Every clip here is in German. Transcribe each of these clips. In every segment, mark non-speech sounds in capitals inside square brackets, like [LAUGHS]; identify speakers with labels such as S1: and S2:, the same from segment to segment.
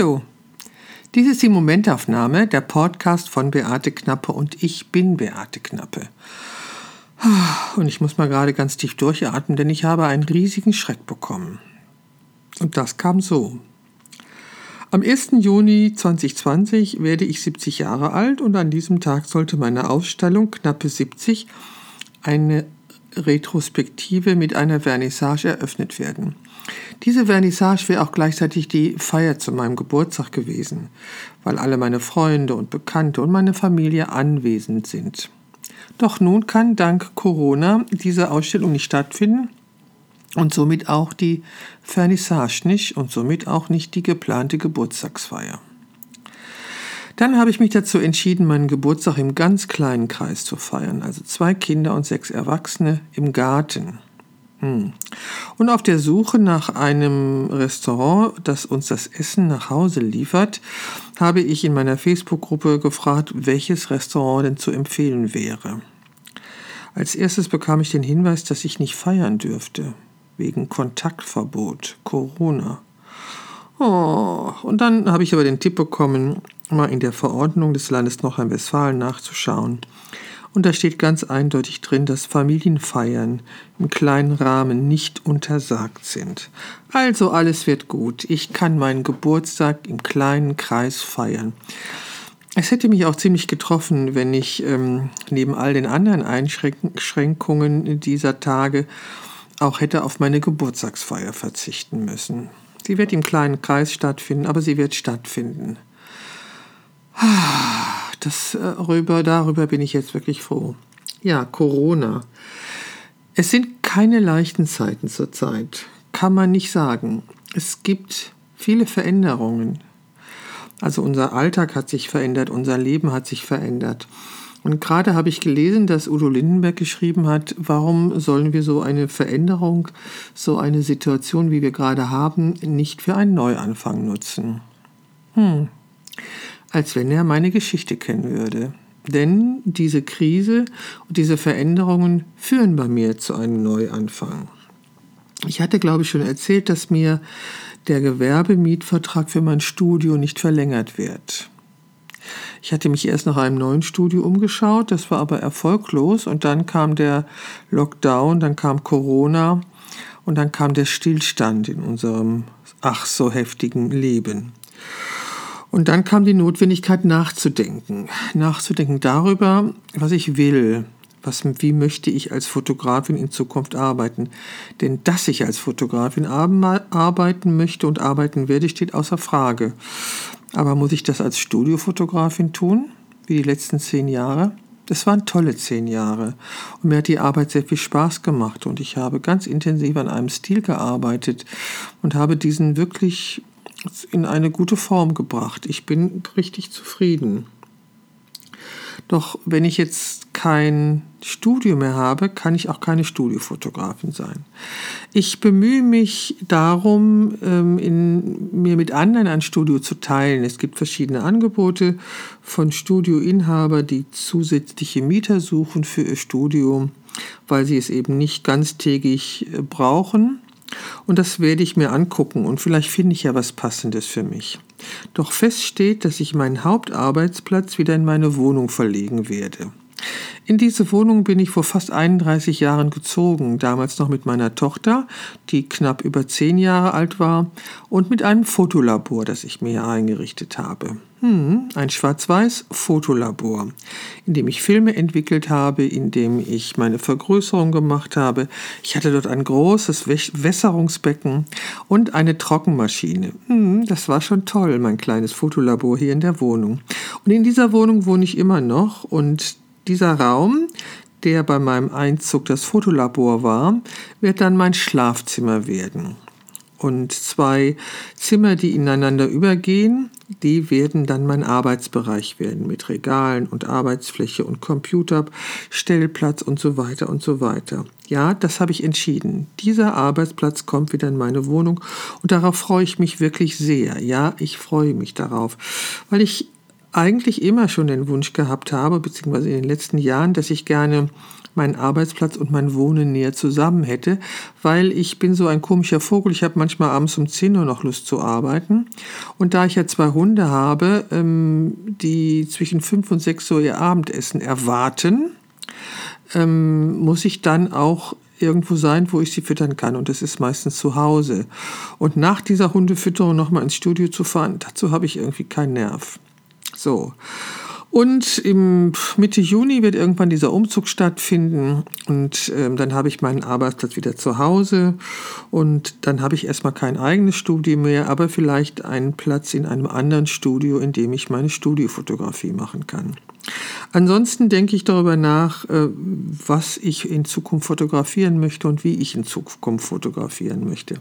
S1: Hallo, dies ist die Momentaufnahme, der Podcast von Beate Knappe und ich bin Beate Knappe. Und ich muss mal gerade ganz tief durchatmen, denn ich habe einen riesigen Schreck bekommen. Und das kam so. Am 1. Juni 2020 werde ich 70 Jahre alt und an diesem Tag sollte meine Ausstellung Knappe 70 eine Retrospektive mit einer Vernissage eröffnet werden. Diese Vernissage wäre auch gleichzeitig die Feier zu meinem Geburtstag gewesen, weil alle meine Freunde und Bekannte und meine Familie anwesend sind. Doch nun kann dank Corona diese Ausstellung nicht stattfinden und somit auch die Vernissage nicht und somit auch nicht die geplante Geburtstagsfeier. Dann habe ich mich dazu entschieden, meinen Geburtstag im ganz kleinen Kreis zu feiern, also zwei Kinder und sechs Erwachsene im Garten. Hm. Und auf der Suche nach einem Restaurant, das uns das Essen nach Hause liefert, habe ich in meiner Facebook-Gruppe gefragt, welches Restaurant denn zu empfehlen wäre. Als erstes bekam ich den Hinweis, dass ich nicht feiern dürfte, wegen Kontaktverbot, Corona. Oh, und dann habe ich aber den Tipp bekommen, mal in der Verordnung des Landes Nordrhein-Westfalen nachzuschauen. Und da steht ganz eindeutig drin, dass Familienfeiern im kleinen Rahmen nicht untersagt sind. Also alles wird gut. Ich kann meinen Geburtstag im kleinen Kreis feiern. Es hätte mich auch ziemlich getroffen, wenn ich ähm, neben all den anderen Einschränkungen dieser Tage auch hätte auf meine Geburtstagsfeier verzichten müssen. Sie wird im kleinen Kreis stattfinden, aber sie wird stattfinden. Das, darüber, äh, darüber bin ich jetzt wirklich froh. Ja, Corona. Es sind keine leichten Zeiten zurzeit, kann man nicht sagen. Es gibt viele Veränderungen. Also unser Alltag hat sich verändert, unser Leben hat sich verändert. Und gerade habe ich gelesen, dass Udo Lindenberg geschrieben hat, warum sollen wir so eine Veränderung, so eine Situation, wie wir gerade haben, nicht für einen Neuanfang nutzen. Hm, als wenn er meine Geschichte kennen würde. Denn diese Krise und diese Veränderungen führen bei mir zu einem Neuanfang. Ich hatte, glaube ich, schon erzählt, dass mir der Gewerbemietvertrag für mein Studio nicht verlängert wird. Ich hatte mich erst nach einem neuen Studio umgeschaut, das war aber erfolglos und dann kam der Lockdown, dann kam Corona und dann kam der Stillstand in unserem ach so heftigen Leben. Und dann kam die Notwendigkeit nachzudenken, nachzudenken darüber, was ich will, was, wie möchte ich als Fotografin in Zukunft arbeiten. Denn dass ich als Fotografin arbeiten möchte und arbeiten werde, steht außer Frage. Aber muss ich das als Studiofotografin tun, wie die letzten zehn Jahre? Das waren tolle zehn Jahre und mir hat die Arbeit sehr viel Spaß gemacht und ich habe ganz intensiv an einem Stil gearbeitet und habe diesen wirklich in eine gute Form gebracht. Ich bin richtig zufrieden. Doch wenn ich jetzt kein Studio mehr habe, kann ich auch keine Studiofotografin sein. Ich bemühe mich darum, ähm, in, mir mit anderen ein Studio zu teilen. Es gibt verschiedene Angebote von Studioinhaber, die zusätzliche Mieter suchen für ihr Studio, weil sie es eben nicht ganztägig äh, brauchen. Und das werde ich mir angucken und vielleicht finde ich ja was Passendes für mich. Doch fest steht, dass ich meinen Hauptarbeitsplatz wieder in meine Wohnung verlegen werde. In diese Wohnung bin ich vor fast 31 Jahren gezogen, damals noch mit meiner Tochter, die knapp über 10 Jahre alt war, und mit einem Fotolabor, das ich mir eingerichtet habe. Hm, ein schwarz-weiß Fotolabor, in dem ich Filme entwickelt habe, in dem ich meine Vergrößerung gemacht habe. Ich hatte dort ein großes Wässerungsbecken und eine Trockenmaschine. Hm, das war schon toll, mein kleines Fotolabor hier in der Wohnung. Und in dieser Wohnung wohne ich immer noch und dieser Raum, der bei meinem Einzug das Fotolabor war, wird dann mein Schlafzimmer werden. Und zwei Zimmer, die ineinander übergehen, die werden dann mein Arbeitsbereich werden mit Regalen und Arbeitsfläche und Computer, Stellplatz und so weiter und so weiter. Ja, das habe ich entschieden. Dieser Arbeitsplatz kommt wieder in meine Wohnung und darauf freue ich mich wirklich sehr. Ja, ich freue mich darauf, weil ich eigentlich immer schon den Wunsch gehabt habe, beziehungsweise in den letzten Jahren, dass ich gerne meinen Arbeitsplatz und mein Wohnen näher zusammen hätte, weil ich bin so ein komischer Vogel. Ich habe manchmal abends um 10 Uhr noch Lust zu arbeiten. Und da ich ja zwei Hunde habe, ähm, die zwischen 5 und 6 Uhr ihr Abendessen erwarten, ähm, muss ich dann auch irgendwo sein, wo ich sie füttern kann. Und das ist meistens zu Hause. Und nach dieser Hundefütterung nochmal ins Studio zu fahren, dazu habe ich irgendwie keinen Nerv. So. Und im Mitte Juni wird irgendwann dieser Umzug stattfinden und ähm, dann habe ich meinen Arbeitsplatz wieder zu Hause und dann habe ich erstmal kein eigenes Studio mehr, aber vielleicht einen Platz in einem anderen Studio, in dem ich meine Studiofotografie machen kann. Ansonsten denke ich darüber nach, äh, was ich in Zukunft fotografieren möchte und wie ich in Zukunft fotografieren möchte.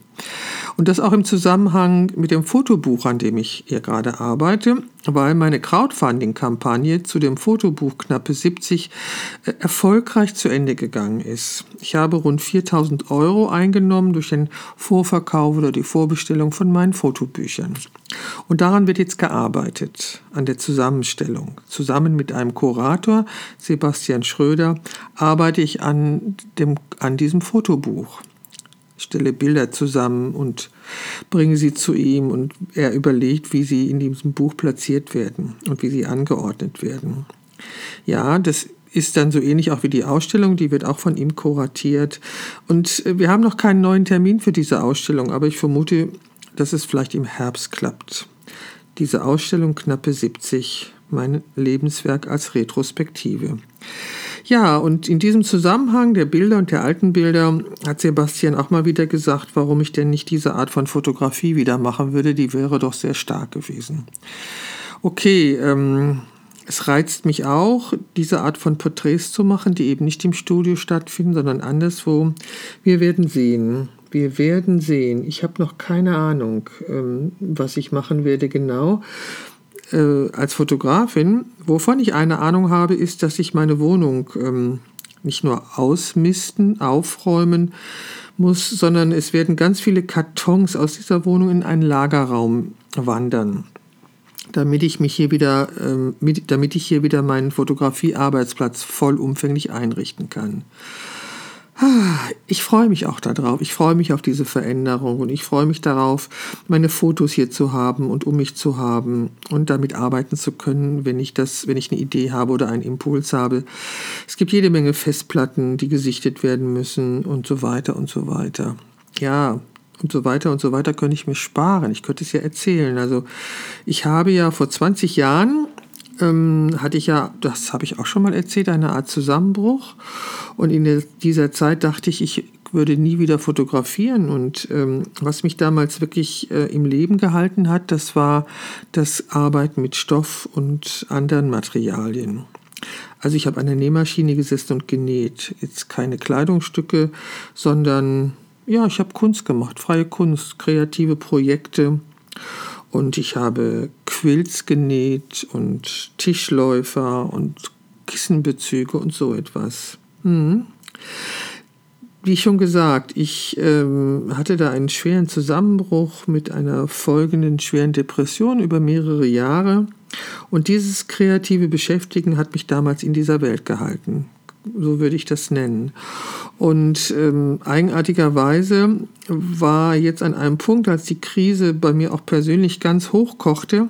S1: Und das auch im Zusammenhang mit dem Fotobuch, an dem ich hier gerade arbeite, weil meine Crowdfunding-Kampagne zu dem Fotobuch Knappe 70 äh, erfolgreich zu Ende gegangen ist. Ich habe rund 4000 Euro eingenommen durch den Vorverkauf oder die Vorbestellung von meinen Fotobüchern. Und daran wird jetzt gearbeitet, an der Zusammenstellung. Zusammen mit einem Kurator, Sebastian Schröder, arbeite ich an, dem, an diesem Fotobuch. Stelle Bilder zusammen und bringe sie zu ihm und er überlegt, wie sie in diesem Buch platziert werden und wie sie angeordnet werden. Ja, das ist dann so ähnlich auch wie die Ausstellung, die wird auch von ihm kuratiert. Und wir haben noch keinen neuen Termin für diese Ausstellung, aber ich vermute, dass es vielleicht im Herbst klappt. Diese Ausstellung knappe 70, mein Lebenswerk als Retrospektive. Ja, und in diesem Zusammenhang der Bilder und der alten Bilder hat Sebastian auch mal wieder gesagt, warum ich denn nicht diese Art von Fotografie wieder machen würde. Die wäre doch sehr stark gewesen. Okay, ähm, es reizt mich auch, diese Art von Porträts zu machen, die eben nicht im Studio stattfinden, sondern anderswo. Wir werden sehen. Wir werden sehen. Ich habe noch keine Ahnung, ähm, was ich machen werde genau. Äh, als Fotografin, wovon ich eine Ahnung habe, ist, dass ich meine Wohnung ähm, nicht nur ausmisten, aufräumen muss, sondern es werden ganz viele Kartons aus dieser Wohnung in einen Lagerraum wandern damit ich mich hier wieder, ähm, mit, damit ich hier wieder meinen Fotografiearbeitsplatz vollumfänglich einrichten kann. Ich freue mich auch darauf. Ich freue mich auf diese Veränderung und ich freue mich darauf, meine Fotos hier zu haben und um mich zu haben und damit arbeiten zu können, wenn ich das, wenn ich eine Idee habe oder einen Impuls habe. Es gibt jede Menge Festplatten, die gesichtet werden müssen und so weiter und so weiter. Ja, und so weiter und so weiter könnte ich mir sparen. Ich könnte es ja erzählen. Also ich habe ja vor 20 Jahren ähm, hatte ich ja, das habe ich auch schon mal erzählt, eine Art Zusammenbruch. Und in dieser Zeit dachte ich, ich würde nie wieder fotografieren. Und ähm, was mich damals wirklich äh, im Leben gehalten hat, das war das Arbeiten mit Stoff und anderen Materialien. Also ich habe an der Nähmaschine gesessen und genäht. Jetzt keine Kleidungsstücke, sondern ja, ich habe Kunst gemacht, freie Kunst, kreative Projekte. Und ich habe Quilts genäht und Tischläufer und Kissenbezüge und so etwas. Mhm. Wie schon gesagt, ich ähm, hatte da einen schweren Zusammenbruch mit einer folgenden schweren Depression über mehrere Jahre. Und dieses kreative Beschäftigen hat mich damals in dieser Welt gehalten so würde ich das nennen. Und ähm, eigenartigerweise war jetzt an einem Punkt, als die Krise bei mir auch persönlich ganz hochkochte,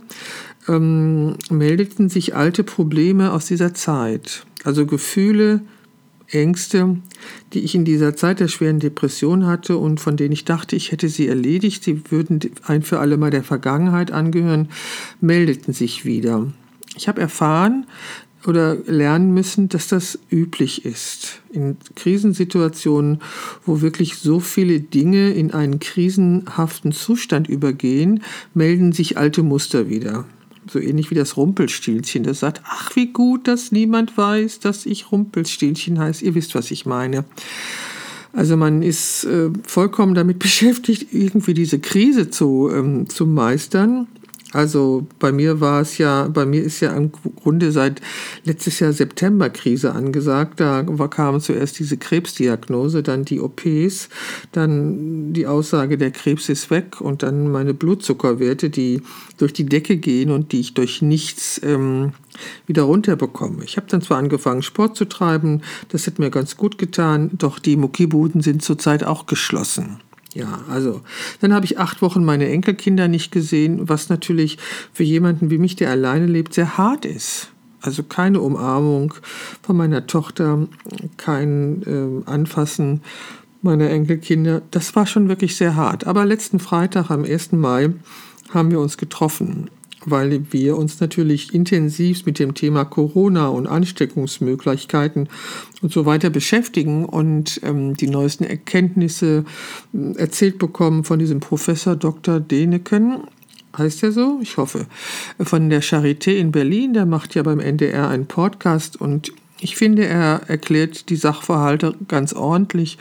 S1: ähm, meldeten sich alte Probleme aus dieser Zeit. Also Gefühle, Ängste, die ich in dieser Zeit der schweren Depression hatte und von denen ich dachte, ich hätte sie erledigt, sie würden ein für alle Mal der Vergangenheit angehören, meldeten sich wieder. Ich habe erfahren, oder lernen müssen, dass das üblich ist. In Krisensituationen, wo wirklich so viele Dinge in einen krisenhaften Zustand übergehen, melden sich alte Muster wieder. So ähnlich wie das Rumpelstilzchen, das sagt, ach wie gut, dass niemand weiß, dass ich Rumpelstilzchen heiße. Ihr wisst, was ich meine. Also man ist äh, vollkommen damit [LAUGHS] beschäftigt, irgendwie diese Krise zu, ähm, zu meistern Also bei mir war es ja, bei mir ist ja im Grunde seit letztes Jahr September Krise angesagt. Da kam zuerst diese Krebsdiagnose, dann die OPs, dann die Aussage, der Krebs ist weg und dann meine Blutzuckerwerte, die durch die Decke gehen und die ich durch nichts ähm, wieder runterbekomme. Ich habe dann zwar angefangen, Sport zu treiben, das hat mir ganz gut getan, doch die Muckibuden sind zurzeit auch geschlossen. Ja, also dann habe ich acht Wochen meine Enkelkinder nicht gesehen, was natürlich für jemanden wie mich, der alleine lebt, sehr hart ist. Also keine Umarmung von meiner Tochter, kein äh, Anfassen meiner Enkelkinder. Das war schon wirklich sehr hart. Aber letzten Freitag, am 1. Mai, haben wir uns getroffen weil wir uns natürlich intensiv mit dem Thema Corona und Ansteckungsmöglichkeiten und so weiter beschäftigen und ähm, die neuesten Erkenntnisse äh, erzählt bekommen von diesem Professor Dr. Deneken. Heißt er so? Ich hoffe. Von der Charité in Berlin, der macht ja beim NDR einen Podcast und ich finde, er erklärt die Sachverhalte ganz ordentlich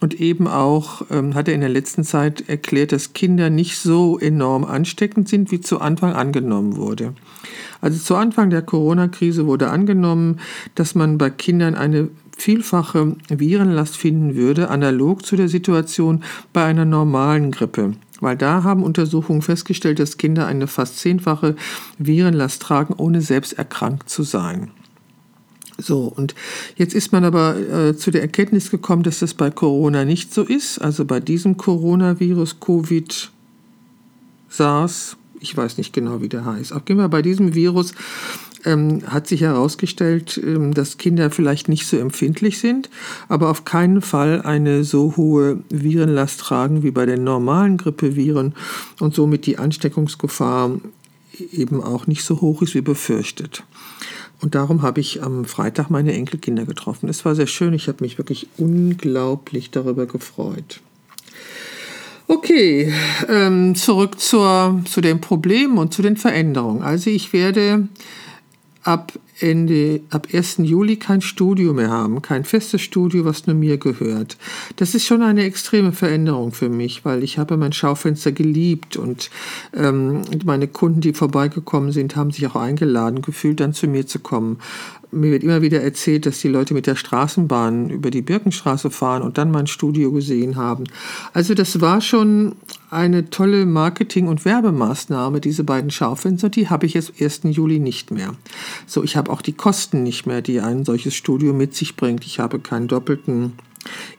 S1: und eben auch ähm, hat er in der letzten Zeit erklärt, dass Kinder nicht so enorm ansteckend sind, wie zu Anfang angenommen wurde. Also zu Anfang der Corona-Krise wurde angenommen, dass man bei Kindern eine vielfache Virenlast finden würde, analog zu der Situation bei einer normalen Grippe. Weil da haben Untersuchungen festgestellt, dass Kinder eine fast zehnfache Virenlast tragen, ohne selbst erkrankt zu sein. So, und jetzt ist man aber äh, zu der Erkenntnis gekommen, dass das bei Corona nicht so ist. Also bei diesem Coronavirus, Covid, SARS, ich weiß nicht genau, wie der heißt. Auch gehen wir bei diesem Virus ähm, hat sich herausgestellt, ähm, dass Kinder vielleicht nicht so empfindlich sind, aber auf keinen Fall eine so hohe Virenlast tragen wie bei den normalen Grippeviren und somit die Ansteckungsgefahr eben auch nicht so hoch ist wie befürchtet. Und darum habe ich am Freitag meine Enkelkinder getroffen. Es war sehr schön. Ich habe mich wirklich unglaublich darüber gefreut. Okay, ähm, zurück zur, zu den Problemen und zu den Veränderungen. Also ich werde ab Ende, ab 1. Juli kein Studio mehr haben, kein festes Studio, was nur mir gehört. Das ist schon eine extreme Veränderung für mich, weil ich habe mein Schaufenster geliebt und ähm, meine Kunden, die vorbeigekommen sind, haben sich auch eingeladen gefühlt, dann zu mir zu kommen mir wird immer wieder erzählt, dass die Leute mit der Straßenbahn über die Birkenstraße fahren und dann mein Studio gesehen haben. Also das war schon eine tolle Marketing- und Werbemaßnahme, diese beiden Schaufenster, die habe ich jetzt 1. Juli nicht mehr. So, ich habe auch die Kosten nicht mehr, die ein solches Studio mit sich bringt. Ich habe keinen doppelten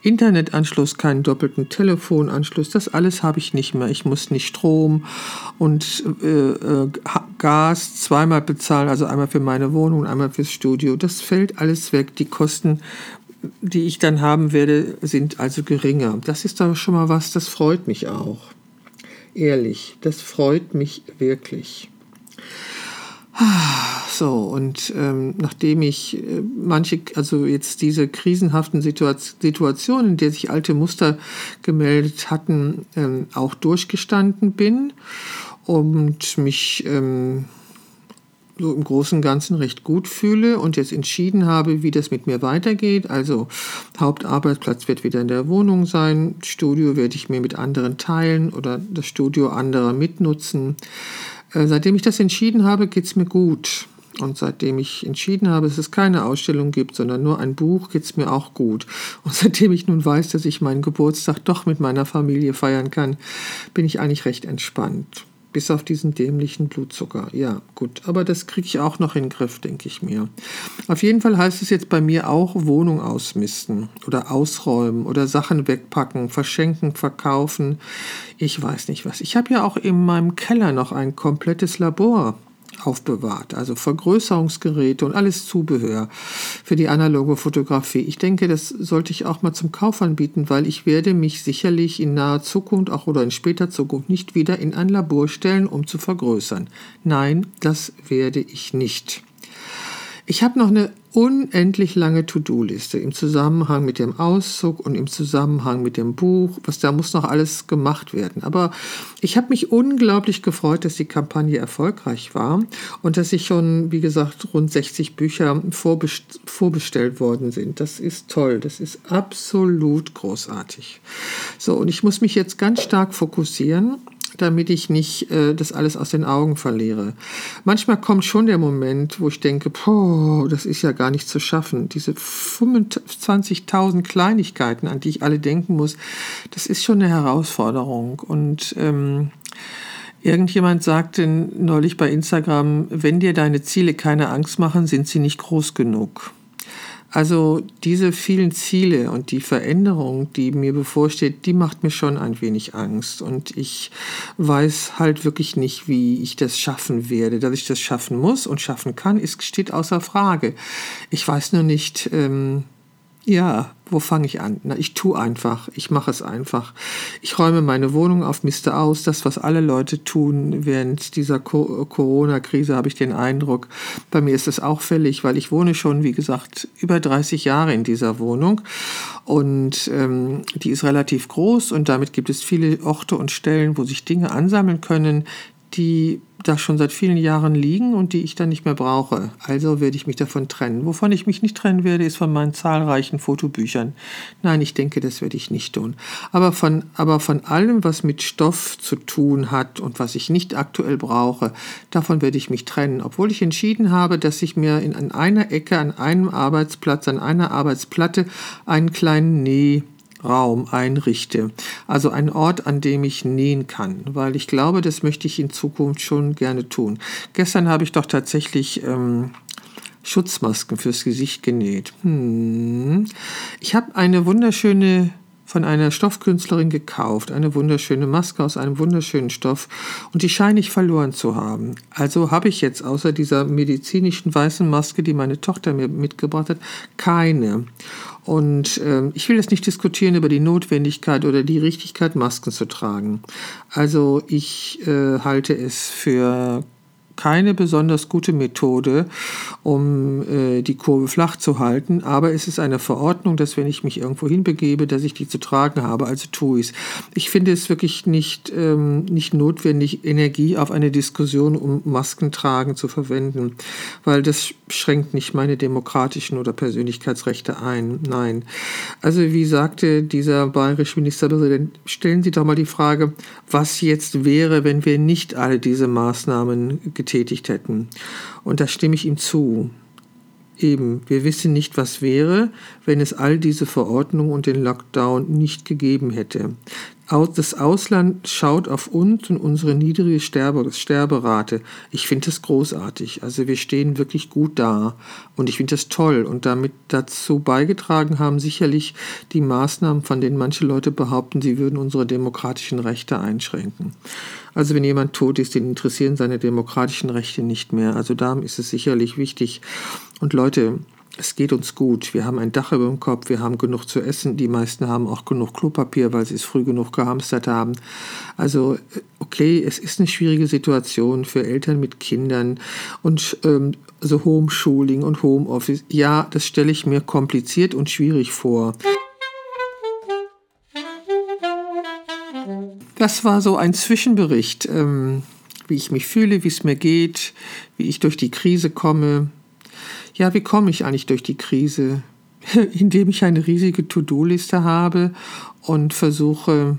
S1: Internetanschluss, keinen doppelten Telefonanschluss, das alles habe ich nicht mehr. Ich muss nicht Strom und äh, äh, Gas zweimal bezahlen, also einmal für meine Wohnung einmal fürs Studio. Das fällt alles weg. Die Kosten, die ich dann haben werde, sind also geringer. Das ist aber schon mal was, das freut mich auch. Ehrlich, das freut mich wirklich. [SIGHS] So, und ähm, nachdem ich äh, manche, also jetzt diese krisenhaften Situationen, in der sich alte Muster gemeldet hatten, ähm, auch durchgestanden bin und mich ähm, so im Großen und Ganzen recht gut fühle und jetzt entschieden habe, wie das mit mir weitergeht. Also Hauptarbeitsplatz wird wieder in der Wohnung sein, Studio werde ich mir mit anderen teilen oder das Studio anderer mitnutzen. Äh, seitdem ich das entschieden habe, geht es mir gut. Und seitdem ich entschieden habe, dass es keine Ausstellung gibt, sondern nur ein Buch, geht es mir auch gut. Und [LAUGHS] seitdem ich nun weiß, dass ich meinen Geburtstag doch mit meiner Familie feiern kann, bin ich eigentlich recht entspannt. Bis auf diesen dämlichen Blutzucker. Ja, gut. Aber das kriege ich auch noch in den Griff, denke ich mir. Auf jeden Fall heißt es jetzt bei mir auch Wohnung ausmisten oder ausräumen oder Sachen wegpacken, verschenken, verkaufen. Ich weiß nicht was. Ich habe ja auch in meinem Keller noch ein komplettes Labor aufbewahrt. Also Vergrößerungsgeräte und alles Zubehör für die analoge Fotografie. Ich denke, das sollte ich auch mal zum Kauf anbieten, weil ich werde mich sicherlich in naher Zukunft auch oder in später Zukunft nicht wieder in ein Labor stellen, um zu vergrößern. Nein, das werde ich nicht. Ich habe noch eine unendlich lange To-Do-Liste im Zusammenhang mit dem Auszug und im Zusammenhang mit dem Buch. Was da muss noch alles gemacht werden. Aber ich habe mich unglaublich gefreut, dass die Kampagne erfolgreich war und dass ich schon, wie gesagt, rund 60 Bücher vorbest vorbestellt worden sind. Das ist toll. Das ist absolut großartig. So, und ich muss mich jetzt ganz stark fokussieren damit ich nicht äh, das alles aus den Augen verliere. Manchmal kommt schon der Moment, wo ich denke, boah, das ist ja gar nicht zu schaffen. Diese 25.000 Kleinigkeiten, an die ich alle denken muss, das ist schon eine Herausforderung. Und ähm, Irgendjemand sagte neulich bei Instagram, wenn dir deine Ziele keine Angst machen, sind sie nicht groß genug. Also diese vielen Ziele und die Veränderung, die mir bevorsteht, die macht mir schon ein wenig Angst. Und ich weiß halt wirklich nicht, wie ich das schaffen werde. Dass ich das schaffen muss und schaffen kann, ist, steht außer Frage. Ich weiß nur nicht, ähm, ja, wo fange ich an? Na, ich tue einfach, ich mache es einfach. Ich räume meine Wohnung auf, miste aus, das, was alle Leute tun während dieser Corona-Krise, habe ich den Eindruck. Bei mir ist es auch fällig, weil ich wohne schon, wie gesagt, über 30 Jahre in dieser Wohnung und ähm, die ist relativ groß und damit gibt es viele Orte und Stellen, wo sich Dinge ansammeln können, die da schon seit vielen Jahren liegen und die ich dann nicht mehr brauche. Also werde ich mich davon trennen. Wovon ich mich nicht trennen werde, ist von meinen zahlreichen Fotobüchern. Nein, ich denke, das werde ich nicht tun. Aber von, aber von allem, was mit Stoff zu tun hat und was ich nicht aktuell brauche, davon werde ich mich trennen. Obwohl ich entschieden habe, dass ich mir in, an einer Ecke, an einem Arbeitsplatz, an einer Arbeitsplatte einen kleinen Näh Raum einrichte. Also ein Ort, an dem ich nähen kann, weil ich glaube, das möchte ich in Zukunft schon gerne tun. Gestern habe ich doch tatsächlich ähm, Schutzmasken fürs Gesicht genäht. Hm. Ich habe eine wunderschöne von einer Stoffkünstlerin gekauft, eine wunderschöne Maske aus einem wunderschönen Stoff und die scheine ich verloren zu haben. Also habe ich jetzt außer dieser medizinischen weißen Maske, die meine Tochter mir mitgebracht hat, keine. Und äh, ich will jetzt nicht diskutieren über die Notwendigkeit oder die Richtigkeit, Masken zu tragen. Also ich äh, halte es für keine besonders gute Methode, um äh, die Kurve flach zu halten, aber es ist eine Verordnung, dass wenn ich mich irgendwo hinbegebe, dass ich die zu tragen habe, also tue ich es. Ich finde es wirklich nicht, ähm, nicht notwendig, Energie auf eine Diskussion um Maskentragen zu verwenden, weil das schränkt nicht meine demokratischen oder Persönlichkeitsrechte ein. Nein. Also wie sagte dieser bayerische Ministerpräsident, stellen Sie doch mal die Frage, was jetzt wäre, wenn wir nicht alle diese Maßnahmen getätigt hätten. Und da stimme ich ihm zu. Eben, wir wissen nicht, was wäre, wenn es all diese Verordnungen und den Lockdown nicht gegeben hätte. Das Ausland schaut auf uns und unsere niedrige Sterbe, Sterberate. Ich finde das großartig. Also wir stehen wirklich gut da und ich finde das toll. Und damit dazu beigetragen haben sicherlich die Maßnahmen, von denen manche Leute behaupten, sie würden unsere demokratischen Rechte einschränken. Also wenn jemand tot ist, den interessieren seine demokratischen Rechte nicht mehr. Also darum ist es sicherlich wichtig. Und Leute, es geht uns gut. Wir haben ein Dach über dem Kopf, wir haben genug zu essen. Die meisten haben auch genug Klopapier, weil sie es früh genug gehamstert haben. Also, okay, es ist eine schwierige Situation für Eltern mit Kindern und ähm, so Homeschooling und Homeoffice. Ja, das stelle ich mir kompliziert und schwierig vor. Das war so ein Zwischenbericht, ähm, wie ich mich fühle, wie es mir geht, wie ich durch die Krise komme. Ja, wie komme ich eigentlich durch die Krise? [LAUGHS] Indem ich eine riesige To-Do-Liste habe und versuche,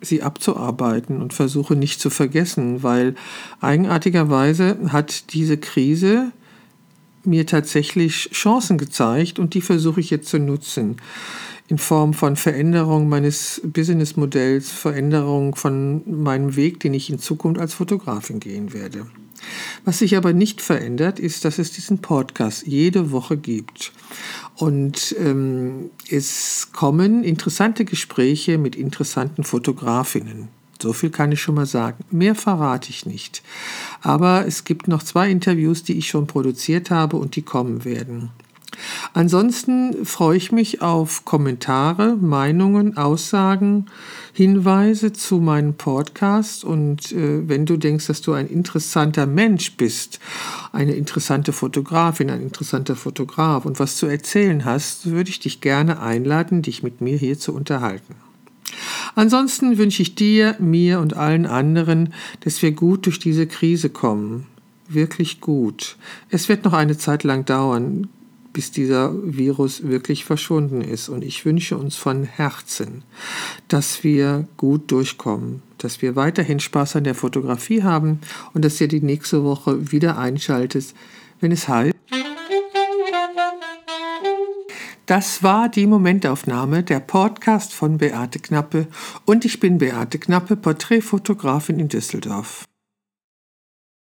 S1: sie abzuarbeiten und versuche nicht zu vergessen, weil eigenartigerweise hat diese Krise mir tatsächlich Chancen gezeigt und die versuche ich jetzt zu nutzen in Form von Veränderung meines Businessmodells, Veränderung von meinem Weg, den ich in Zukunft als Fotografin gehen werde. Was sich aber nicht verändert, ist, dass es diesen Podcast jede Woche gibt. Und ähm, es kommen interessante Gespräche mit interessanten Fotografinnen. So viel kann ich schon mal sagen. Mehr verrate ich nicht. Aber es gibt noch zwei Interviews, die ich schon produziert habe und die kommen werden. Ansonsten freue ich mich auf Kommentare, Meinungen, Aussagen, Hinweise zu meinem Podcast. Und äh, wenn du denkst, dass du ein interessanter Mensch bist, eine interessante Fotografin, ein interessanter Fotograf und was zu erzählen hast, würde ich dich gerne einladen, dich mit mir hier zu unterhalten. Ansonsten wünsche ich dir, mir und allen anderen, dass wir gut durch diese Krise kommen. Wirklich gut. Es wird noch eine Zeit lang dauern bis dieser Virus wirklich verschwunden ist. Und ich wünsche uns von Herzen, dass wir gut durchkommen, dass wir weiterhin Spaß an der Fotografie haben und dass ihr die nächste Woche wieder einschaltet, wenn es heißt. Das war die Momentaufnahme, der Podcast von Beate Knappe und ich bin Beate Knappe, Porträtfotografin in Düsseldorf.